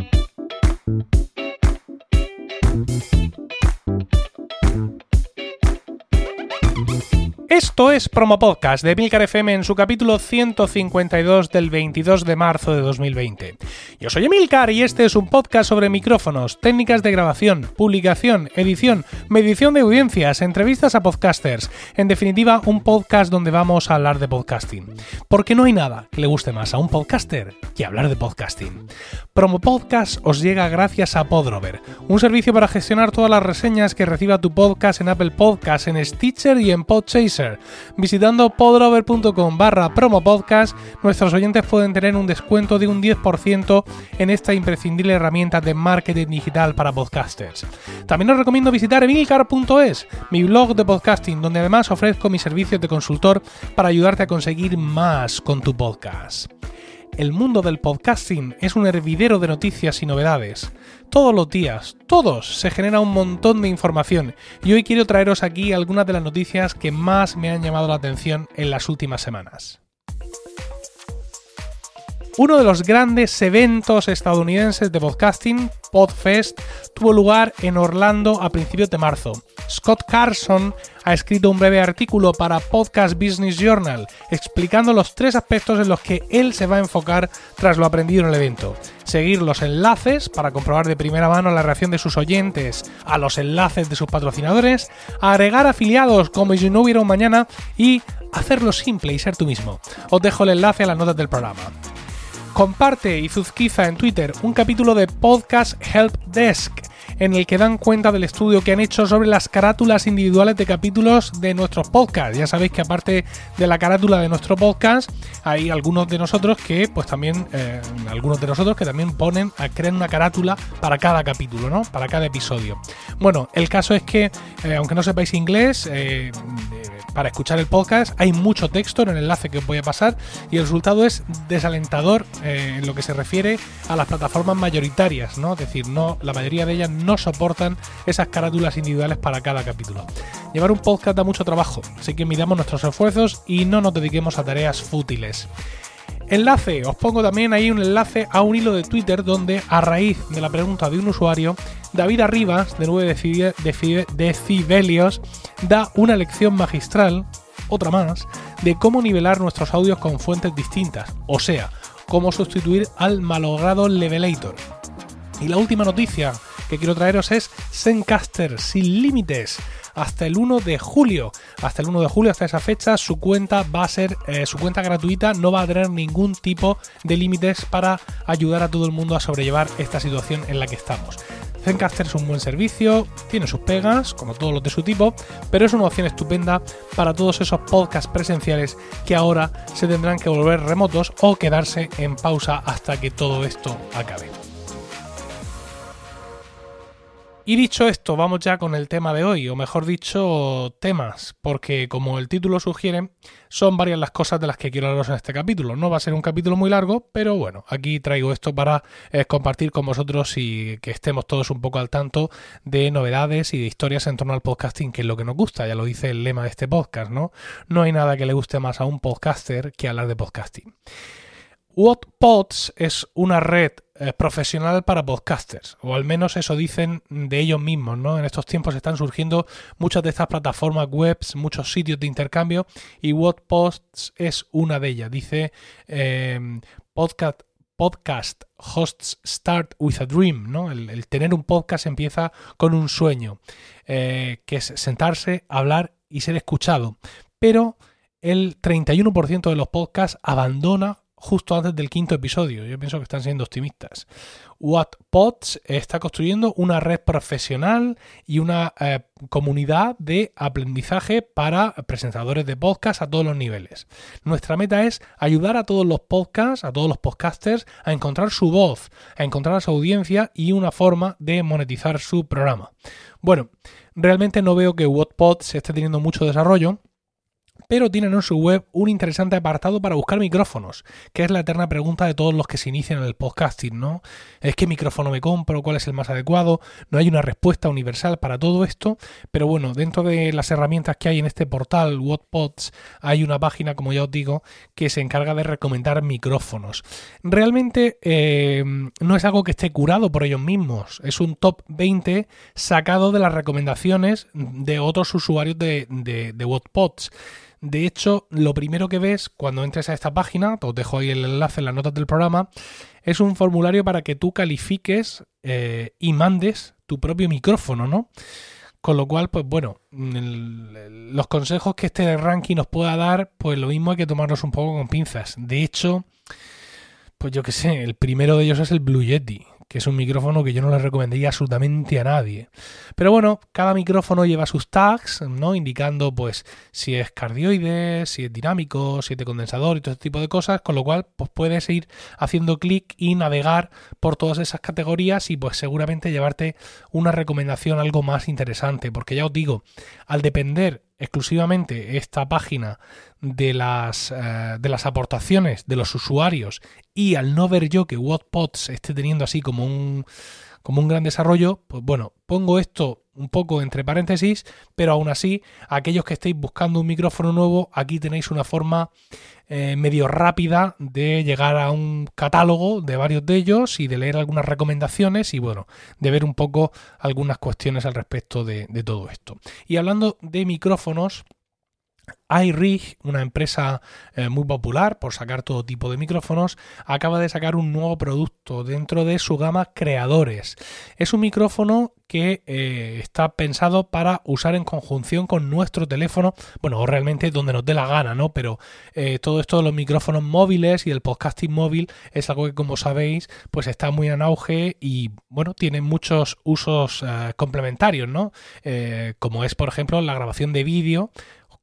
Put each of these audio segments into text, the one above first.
you Esto es Promo Podcast de Milcar FM en su capítulo 152 del 22 de marzo de 2020. Yo soy Emilcar y este es un podcast sobre micrófonos, técnicas de grabación, publicación, edición, medición de audiencias, entrevistas a podcasters. En definitiva, un podcast donde vamos a hablar de podcasting. Porque no hay nada que le guste más a un podcaster que hablar de podcasting. Promo Podcast os llega gracias a Podrover, un servicio para gestionar todas las reseñas que reciba tu podcast en Apple Podcasts, en Stitcher y en Podchaser Visitando podrover.com barra promopodcast, nuestros oyentes pueden tener un descuento de un 10% en esta imprescindible herramienta de marketing digital para podcasters. También os recomiendo visitar emilcar.es, mi blog de podcasting, donde además ofrezco mis servicios de consultor para ayudarte a conseguir más con tu podcast el mundo del podcasting es un hervidero de noticias y novedades. Todos los días, todos, se genera un montón de información y hoy quiero traeros aquí algunas de las noticias que más me han llamado la atención en las últimas semanas. Uno de los grandes eventos estadounidenses de podcasting, Podfest, tuvo lugar en Orlando a principios de marzo. Scott Carson ha escrito un breve artículo para Podcast Business Journal explicando los tres aspectos en los que él se va a enfocar tras lo aprendido en el evento. Seguir los enlaces para comprobar de primera mano la reacción de sus oyentes a los enlaces de sus patrocinadores, agregar afiliados como si no hubiera un mañana y hacerlo simple y ser tú mismo. Os dejo el enlace a las notas del programa. Comparte y zuzquiza en Twitter un capítulo de Podcast Help Desk en el que dan cuenta del estudio que han hecho sobre las carátulas individuales de capítulos de nuestros podcasts. Ya sabéis que aparte de la carátula de nuestro podcast, hay algunos de nosotros que, pues también, eh, algunos de nosotros que también ponen, crean una carátula para cada capítulo, ¿no? Para cada episodio. Bueno, el caso es que, eh, aunque no sepáis inglés, eh, para escuchar el podcast hay mucho texto en el enlace que os voy a pasar y el resultado es desalentador en lo que se refiere a las plataformas mayoritarias, ¿no? Es decir, no, la mayoría de ellas no no soportan esas carátulas individuales para cada capítulo. Llevar un podcast da mucho trabajo, así que midamos nuestros esfuerzos y no nos dediquemos a tareas fútiles. Enlace, os pongo también ahí un enlace a un hilo de Twitter donde a raíz de la pregunta de un usuario, David Arribas, de 9 decibelios, da una lección magistral, otra más, de cómo nivelar nuestros audios con fuentes distintas, o sea, cómo sustituir al malogrado Levelator. Y la última noticia que quiero traeros es Zencaster sin límites hasta el 1 de julio. Hasta el 1 de julio, hasta esa fecha, su cuenta va a ser eh, su cuenta gratuita, no va a tener ningún tipo de límites para ayudar a todo el mundo a sobrellevar esta situación en la que estamos. Zencaster es un buen servicio, tiene sus pegas, como todos los de su tipo, pero es una opción estupenda para todos esos podcasts presenciales que ahora se tendrán que volver remotos o quedarse en pausa hasta que todo esto acabe. Y dicho esto, vamos ya con el tema de hoy, o mejor dicho, temas, porque como el título sugiere, son varias las cosas de las que quiero hablaros en este capítulo. No va a ser un capítulo muy largo, pero bueno, aquí traigo esto para eh, compartir con vosotros y que estemos todos un poco al tanto de novedades y de historias en torno al podcasting, que es lo que nos gusta, ya lo dice el lema de este podcast, ¿no? No hay nada que le guste más a un podcaster que hablar de podcasting. WhatPods es una red eh, profesional para podcasters, o al menos eso dicen de ellos mismos, ¿no? En estos tiempos están surgiendo muchas de estas plataformas webs, muchos sitios de intercambio, y WhatPods es una de ellas. Dice em, podcast, podcast hosts start with a dream, ¿no? El, tener un podcast empieza con un sueño, eh, que es sentarse, hablar y ser escuchado. Pero el 31% de los podcasts abandona justo antes del quinto episodio. Yo pienso que están siendo optimistas. WhatPods está construyendo una red profesional y una eh, comunidad de aprendizaje para presentadores de podcast a todos los niveles. Nuestra meta es ayudar a todos los podcasts, a todos los podcasters, a encontrar su voz, a encontrar su audiencia y una forma de monetizar su programa. Bueno, realmente no veo que WhatPods esté teniendo mucho desarrollo pero tienen en su web un interesante apartado para buscar micrófonos, que es la eterna pregunta de todos los que se inician en el podcasting, ¿no? ¿Es qué micrófono me compro? ¿Cuál es el más adecuado? No hay una respuesta universal para todo esto, pero bueno, dentro de las herramientas que hay en este portal, WhatPods, hay una página, como ya os digo, que se encarga de recomendar micrófonos. Realmente eh, no es algo que esté curado por ellos mismos, es un top 20 sacado de las recomendaciones de otros usuarios de, de, de WhatPods. De hecho, lo primero que ves cuando entres a esta página, os dejo ahí el enlace en las notas del programa, es un formulario para que tú califiques eh, y mandes tu propio micrófono, ¿no? Con lo cual, pues bueno, los consejos que este ranking nos pueda dar, pues lo mismo hay que tomarlos un poco con pinzas. De hecho, pues yo qué sé, el primero de ellos es el Blue Yeti que es un micrófono que yo no le recomendaría absolutamente a nadie. Pero bueno, cada micrófono lleva sus tags, ¿no? Indicando pues si es cardioide, si es dinámico, si es de condensador y todo este tipo de cosas, con lo cual pues puedes ir haciendo clic y navegar por todas esas categorías y pues seguramente llevarte una recomendación algo más interesante, porque ya os digo, al depender exclusivamente esta página de las, eh, de las aportaciones de los usuarios y al no ver yo que WordPods esté teniendo así como un, como un gran desarrollo, pues bueno, pongo esto un poco entre paréntesis, pero aún así, aquellos que estéis buscando un micrófono nuevo, aquí tenéis una forma eh, medio rápida de llegar a un catálogo de varios de ellos y de leer algunas recomendaciones y bueno, de ver un poco algunas cuestiones al respecto de, de todo esto. Y hablando de micrófonos, iRig, una empresa eh, muy popular por sacar todo tipo de micrófonos, acaba de sacar un nuevo producto dentro de su gama creadores. Es un micrófono que eh, está pensado para usar en conjunción con nuestro teléfono, bueno, o realmente donde nos dé la gana, ¿no? Pero eh, todo esto de los micrófonos móviles y el podcasting móvil es algo que, como sabéis, pues está muy en auge y, bueno, tiene muchos usos complementarios, ¿no? como es, por ejemplo, la grabación de vídeo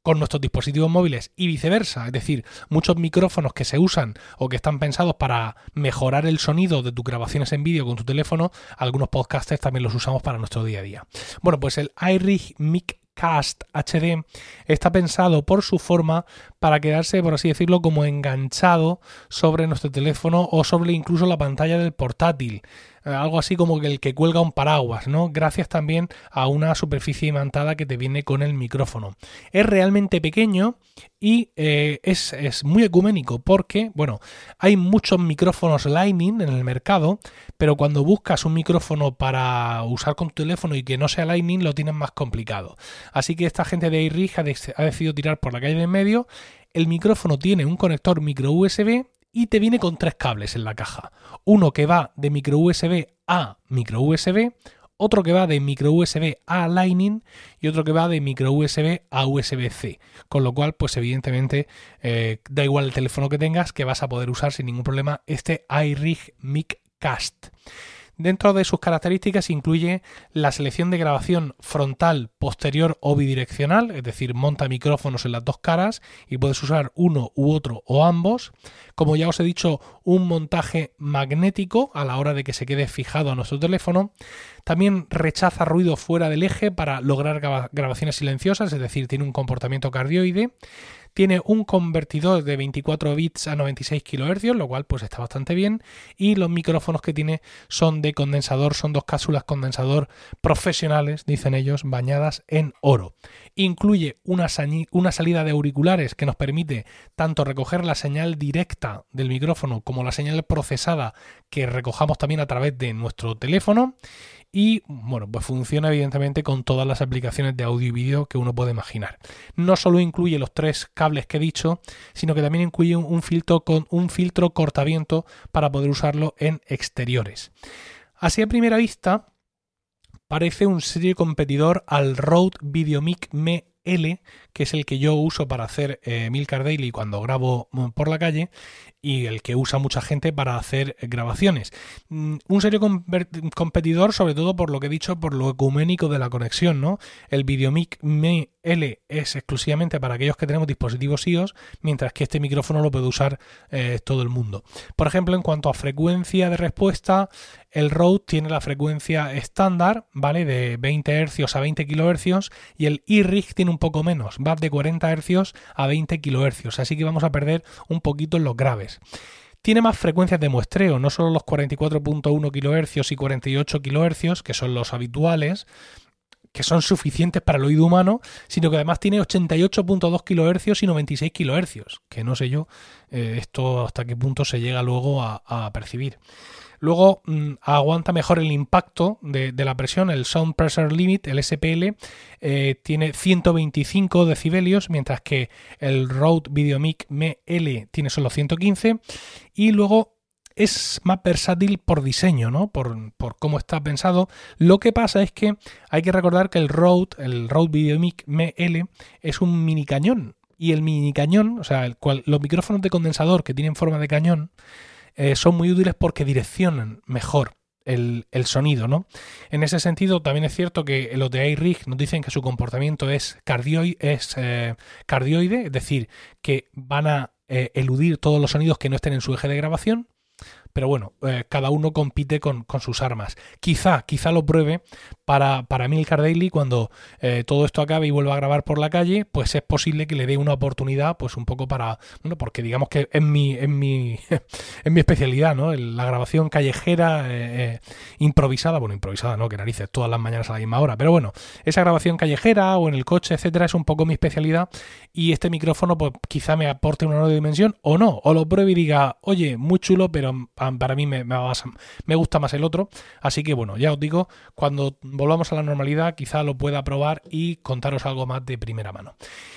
con nuestros dispositivos móviles y viceversa. Es decir, muchos micrófonos que se usan o que están pensados para mejorar el sonido de tus grabaciones en vídeo con tu teléfono, algunos podcasters también los usamos para nuestro día a día. Bueno, pues el iRig Mic Cast HD está pensado por su forma para quedarse, por así decirlo, como enganchado sobre nuestro teléfono o sobre incluso la pantalla del portátil. Eh, algo así como el que cuelga un paraguas, ¿no? Gracias también a una superficie imantada que te viene con el micrófono. Es realmente pequeño y eh, es, es, muy ecuménico porque, bueno, hay muchos micrófonos Lightning en el mercado, pero cuando buscas un micrófono para usar con tu teléfono y que no sea Lightning, lo tienes más complicado. Así que esta gente de iRig ha, ha decidido tirar por la calle de en medio. El micrófono tiene un conector micro USB y te viene con tres cables en la caja. Uno que va de micro USB a micro USB, otro que va de micro USB a Lightning y otro que va de micro USB a USB-C. Con lo cual, pues evidentemente, eh, da igual el teléfono que tengas, que vas a poder usar sin ningún problema este iRig Mic Cast. Dentro de sus características incluye la selección de grabación frontal, posterior o bidireccional, es decir, monta micrófonos en las dos caras y puedes usar uno u otro o ambos. Como ya os he dicho, un montaje magnético a la hora de que se quede fijado a nuestro teléfono. También rechaza ruido fuera del eje para lograr grabaciones silenciosas, es decir, tiene un comportamiento cardioide. Tiene un convertidor de 24 bits a 96 kHz, lo cual pues está bastante bien. Y los micrófonos que tiene son de condensador, son dos cápsulas condensador profesionales, dicen ellos, bañadas en oro. Incluye una, una salida de auriculares que nos permite tanto recoger la señal directa del micrófono como la señal procesada que recojamos también a través de nuestro teléfono y bueno, pues funciona evidentemente con todas las aplicaciones de audio y vídeo que uno puede imaginar. No solo incluye los tres cables que he dicho, sino que también incluye un filtro con un filtro cortaviento para poder usarlo en exteriores. Así a primera vista parece un serio competidor al Rode VideoMic Me L, que es el que yo uso para hacer eh, Milcar Daily cuando grabo mm, por la calle y el que usa mucha gente para hacer grabaciones. Mm, un serio competidor, sobre todo por lo que he dicho, por lo ecuménico de la conexión, ¿no? El Videomic Me L es exclusivamente para aquellos que tenemos dispositivos iOS, mientras que este micrófono lo puede usar eh, todo el mundo. Por ejemplo, en cuanto a frecuencia de respuesta, el Rode tiene la frecuencia estándar, ¿vale? De 20 Hz a 20 kHz y el iRig tiene un poco menos, va de 40 Hz a 20 kHz, así que vamos a perder un poquito en los graves tiene más frecuencias de muestreo, no solo los 44.1 kHz y 48 kHz, que son los habituales, que son suficientes para el oído humano, sino que además tiene 88.2 kHz y 96 kHz, que no sé yo eh, esto hasta qué punto se llega luego a, percibir. Luego mm, aguanta mejor el impacto de, la presión, el Sound Pressure Limit, el SPL, eh, tiene 125 decibelios, mientras que el Rode Videomic ML tiene solo 115. Y luego es más versátil por diseño, ¿no? Por, cómo está pensado. Lo que pasa es que hay que recordar que el Rode, el Rode VideoMic ML, es un mini cañón. Y el mini cañón, o sea, el cual, los micrófonos de condensador que tienen forma de cañón, eh, son muy útiles porque direccionan mejor el, sonido, ¿no? En ese sentido, también es cierto que los de iRig nos dicen que su comportamiento es, cardioide, es eh, decir, que van a eh, eludir todos los sonidos que no estén en su eje de grabación pero bueno, eh, cada uno compite con, sus armas. Quizá, quizá lo pruebe para, para Milcar Daily cuando eh, todo esto acabe y vuelva a grabar por la calle, pues es posible que le dé una oportunidad, pues un poco para, bueno, porque digamos que es mi, en mi, en mi especialidad, ¿no? La grabación callejera eh, improvisada, bueno, improvisada, ¿no? Que narices, todas las mañanas a la misma hora, pero bueno, esa grabación callejera o en el coche, etcétera, es un poco mi especialidad y este micrófono, pues quizá me aporte una nueva dimensión o no, o lo pruebe y diga, oye, muy chulo, pero para mí me, gusta más el otro. Así que bueno, ya os digo, cuando volvamos a la normalidad quizá lo pueda probar y contaros algo más de primera mano.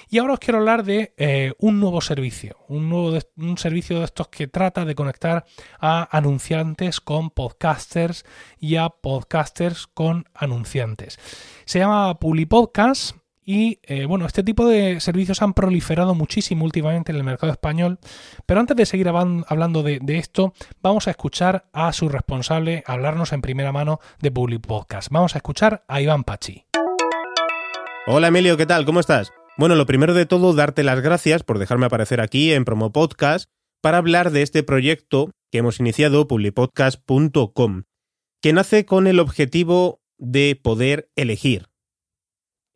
Y ahora os quiero hablar de eh, un nuevo servicio, un nuevo un servicio de estos que trata de conectar a anunciantes con podcasters y a podcasters con anunciantes. Se llama PubliPodcast y eh, bueno, este tipo de servicios han proliferado muchísimo últimamente en el mercado español. Pero antes de seguir hablando de, esto, vamos a escuchar a su responsable hablarnos en primera mano de Public Podcast. Vamos a escuchar a Iván Pachi. Hola Emilio, ¿qué tal? ¿Cómo estás? Bueno, lo primero de todo, darte las gracias por dejarme aparecer aquí en Promo Podcast para hablar de este proyecto que hemos iniciado, publipodcast.com, que nace con el objetivo de poder elegir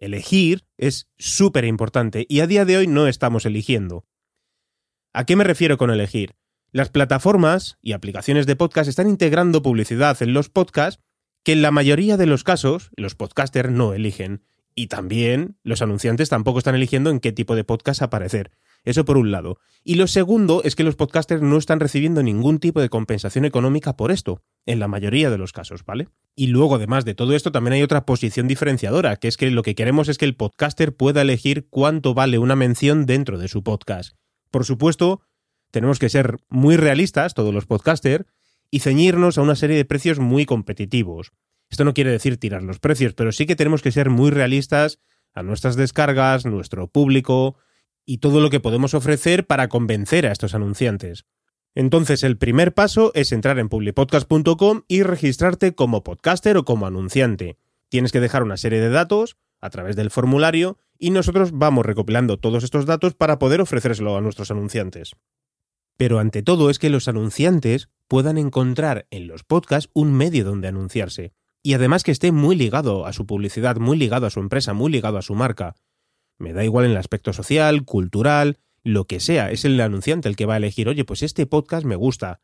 Elegir es súper importante y a día de hoy no estamos eligiendo. ¿A qué me refiero con elegir? Las plataformas y aplicaciones de podcast están integrando publicidad en los podcasts que en la mayoría de los casos los podcasters no eligen. Y también los anunciantes tampoco están eligiendo en qué tipo de podcast aparecer. Eso por un lado. Y lo segundo es que los podcasters no están recibiendo ningún tipo de compensación económica por esto, en la mayoría de los casos, ¿vale? Y luego, además de todo esto, también hay otra posición diferenciadora, que es que lo que queremos es que el podcaster pueda elegir cuánto vale una mención dentro de su podcast. Por supuesto, tenemos que ser muy realistas, todos los podcasters, y ceñirnos a una serie de precios muy competitivos. Esto no quiere decir tirar los precios, pero sí que tenemos que ser muy realistas a nuestras descargas, nuestro público, y todo lo que podemos ofrecer para convencer a estos anunciantes. Entonces el primer paso es entrar en publipodcast.com y registrarte como podcaster o como anunciante. Tienes que dejar una serie de datos a través del formulario y nosotros vamos recopilando todos estos datos para poder ofrecérselo a nuestros anunciantes. Pero ante todo es que los anunciantes puedan encontrar en los podcasts un medio donde anunciarse. Y además que esté muy ligado a su publicidad, muy ligado a su empresa, muy ligado a su marca. Me da igual en el aspecto social, cultural, lo que sea, es el anunciante el que va a elegir, oye, pues este podcast me gusta.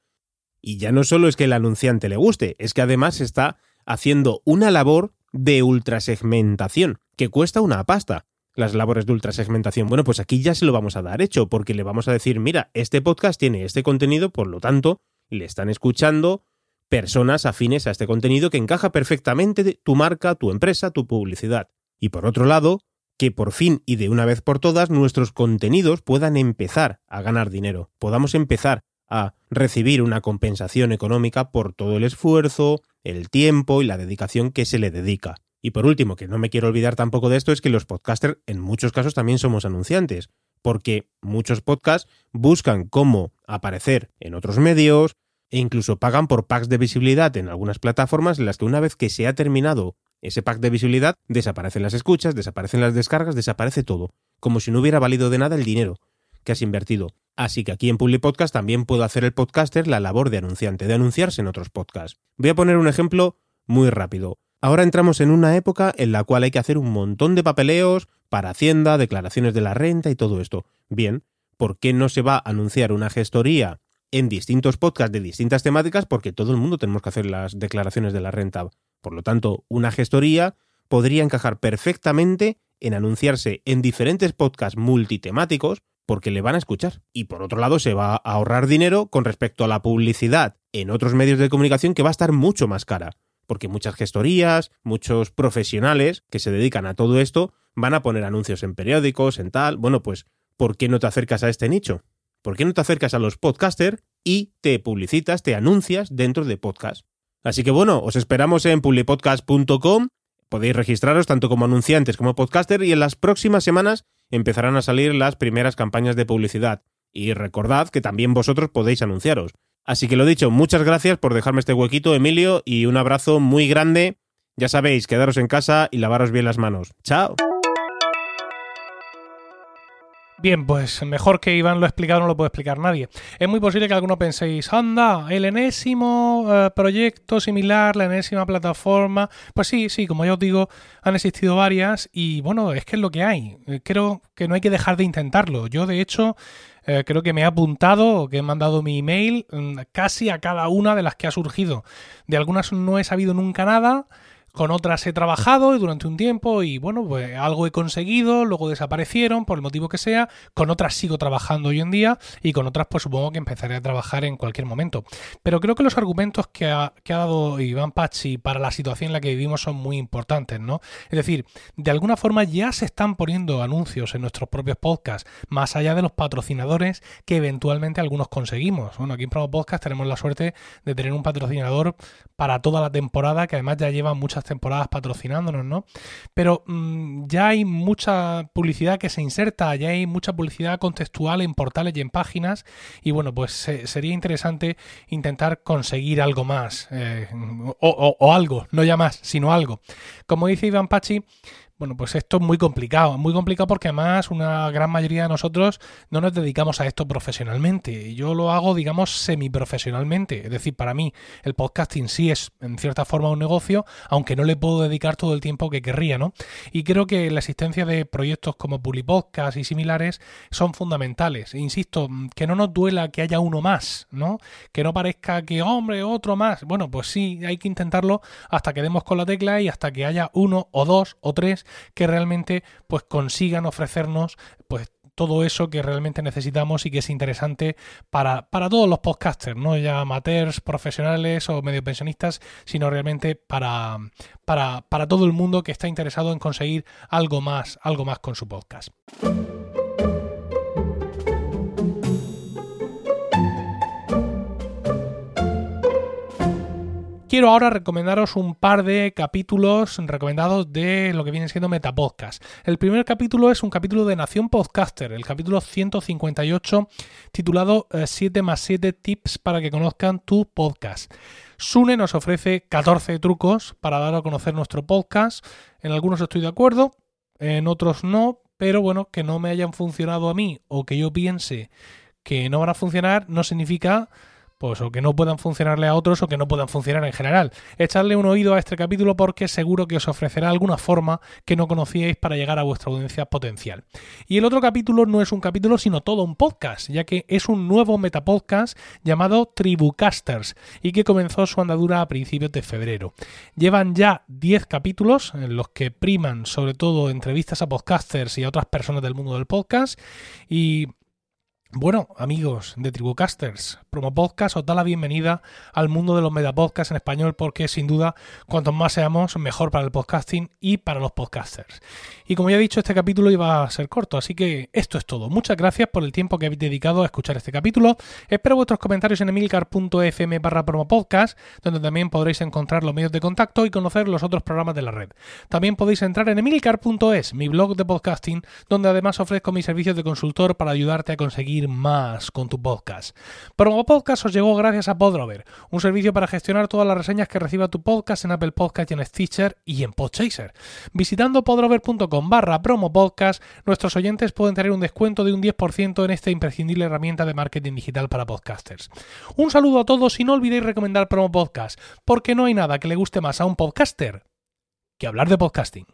Y ya no solo es que el anunciante le guste, es que además está haciendo una labor de ultrasegmentación, que cuesta una pasta. Las labores de ultrasegmentación, bueno, pues aquí ya se lo vamos a dar hecho, porque le vamos a decir, mira, este podcast tiene este contenido, por lo tanto, le están escuchando personas afines a este contenido que encaja perfectamente tu marca, tu empresa, tu publicidad. Y por otro lado, que por fin y de una vez por todas nuestros contenidos puedan empezar a ganar dinero, podamos empezar a recibir una compensación económica por todo el esfuerzo, el tiempo y la dedicación que se le dedica. Y por último, que no me quiero olvidar tampoco de esto, es que los podcasters en muchos casos también somos anunciantes, porque muchos podcasts buscan cómo aparecer en otros medios e incluso pagan por packs de visibilidad en algunas plataformas en las que una vez que se ha terminado ese pack de visibilidad, desaparecen las escuchas, desaparecen las descargas, desaparece todo, como si no hubiera valido de nada el dinero que has invertido. Así que aquí en Public Podcast también puedo hacer el podcaster la labor de anunciante, de anunciarse en otros podcasts. Voy a poner un ejemplo muy rápido. Ahora entramos en una época en la cual hay que hacer un montón de papeleos para Hacienda, declaraciones de la renta y todo esto. Bien, ¿por qué no se va a anunciar una gestoría en distintos podcasts de distintas temáticas? Porque todo el mundo tenemos que hacer las declaraciones de la renta. Por lo tanto, una gestoría podría encajar perfectamente en anunciarse en diferentes podcasts multitemáticos porque le van a escuchar. Y por otro lado, se va a ahorrar dinero con respecto a la publicidad en otros medios de comunicación que va a estar mucho más cara. Porque muchas gestorías, muchos profesionales que se dedican a todo esto van a poner anuncios en periódicos, en tal. Bueno, pues, ¿por qué no te acercas a este nicho? ¿Por qué no te acercas a los podcasters y te publicitas, te anuncias dentro de podcast? Así que bueno, os esperamos en publipodcast.com. Podéis registraros tanto como anunciantes como podcaster y en las próximas semanas empezarán a salir las primeras campañas de publicidad. Y recordad que también vosotros podéis anunciaros. Así que lo dicho, muchas gracias por dejarme este huequito, Emilio, y un abrazo muy grande. Ya sabéis, quedaros en casa y lavaros bien las manos. ¡Chao! Bien, pues mejor que Iván lo ha explicado no lo puede explicar nadie. Es muy posible que alguno penséis, anda, el enésimo eh, proyecto similar, la enésima plataforma. Pues sí, sí, como ya os digo, han existido varias y bueno, es que es lo que hay. Eh, creo que no hay que dejar de intentarlo. Yo, de hecho, eh, creo que me he apuntado, que he mandado mi email mm, casi a cada una de las que ha surgido. De algunas no he sabido nunca nada. Con otras he trabajado durante un tiempo y bueno, pues algo he conseguido, luego desaparecieron por el motivo que sea, con otras sigo trabajando hoy en día y con otras pues supongo que empezaré a trabajar en cualquier momento. Pero creo que los argumentos que ha, dado Iván Pachi para la situación en la que vivimos son muy importantes, ¿no? Es decir, de alguna forma ya se están poniendo anuncios en nuestros propios podcasts, más allá de los patrocinadores que eventualmente algunos conseguimos. Bueno, aquí en Promo Podcast tenemos la suerte de tener un patrocinador para toda la temporada que además ya lleva muchas temporadas patrocinándonos, ¿no? Pero mm, ya hay mucha publicidad que se inserta, ya hay mucha publicidad contextual en portales y en páginas y bueno, pues sería interesante intentar conseguir algo más eh, o, o algo, no ya más, sino algo. Como dice Iván Pachi, bueno, pues esto es muy complicado, muy complicado porque además una gran mayoría de nosotros no nos dedicamos a esto profesionalmente. Yo lo hago, digamos, semiprofesionalmente. Es decir, para mí el podcasting sí es en cierta forma un negocio, aunque no le puedo dedicar todo el tiempo que querría, ¿no? Y creo que la existencia de proyectos como Pulipodcast y similares son fundamentales. E insisto, que no nos duela que haya uno más, ¿no? Que no parezca que, hombre, otro más. Bueno, pues sí, hay que intentarlo hasta que demos con la tecla y hasta que haya uno o dos o tres que realmente pues consigan ofrecernos pues todo eso que realmente necesitamos y que es interesante para, para, todos los podcasters, no ya amateurs, profesionales o medio pensionistas, sino realmente para, para, para todo el mundo que está interesado en conseguir algo más, algo más con su podcast. Quiero ahora recomendaros un par de capítulos recomendados de lo que viene siendo Metapodcast. El primer capítulo es un capítulo de Nación Podcaster, el capítulo 158, titulado 7 eh, más 7 tips para que conozcan tu podcast. Sune nos ofrece 14 trucos para dar a conocer nuestro podcast. En algunos estoy de acuerdo, en otros no, pero bueno, que no me hayan funcionado a mí o que yo piense que no van a funcionar no significa pues o que no puedan funcionarle a otros o que no puedan funcionar en general. Echadle un oído a este capítulo porque seguro que os ofrecerá alguna forma que no conocíais para llegar a vuestra audiencia potencial. Y el otro capítulo no es un capítulo sino todo un podcast, ya que es un nuevo metapodcast llamado Tribucasters y que comenzó su andadura a principios de febrero. Llevan ya 10 capítulos en los que priman sobre todo entrevistas a podcasters y a otras personas del mundo del podcast y Bueno, amigos de Tribucasters, Promo Podcast os da la bienvenida al mundo de los metapodcasts en español porque sin duda cuantos más seamos mejor para el podcasting y para los podcasters. Y como ya he dicho, este capítulo iba a ser corto, así que esto es todo. Muchas gracias por el tiempo que habéis dedicado a escuchar este capítulo. Espero vuestros comentarios en emilcar.fm barra promopodcast, donde también podréis encontrar los medios de contacto y conocer los otros programas de la red. También podéis entrar en emilcar.es, mi blog de podcasting, donde además ofrezco mis servicios de consultor para ayudarte a más con tu podcast. Promo Podcast os llegó gracias a Podrover, un servicio para gestionar todas las reseñas que reciba tu podcast en Apple Podcast y en Stitcher y en Podchaser. Visitando podrover.com barra promo podcast, nuestros oyentes pueden tener un descuento de un 10% en esta imprescindible herramienta de marketing digital para podcasters. Un saludo a todos y no olvidéis recomendar Promo Podcast, porque no hay nada que le guste más a un podcaster que hablar de podcasting.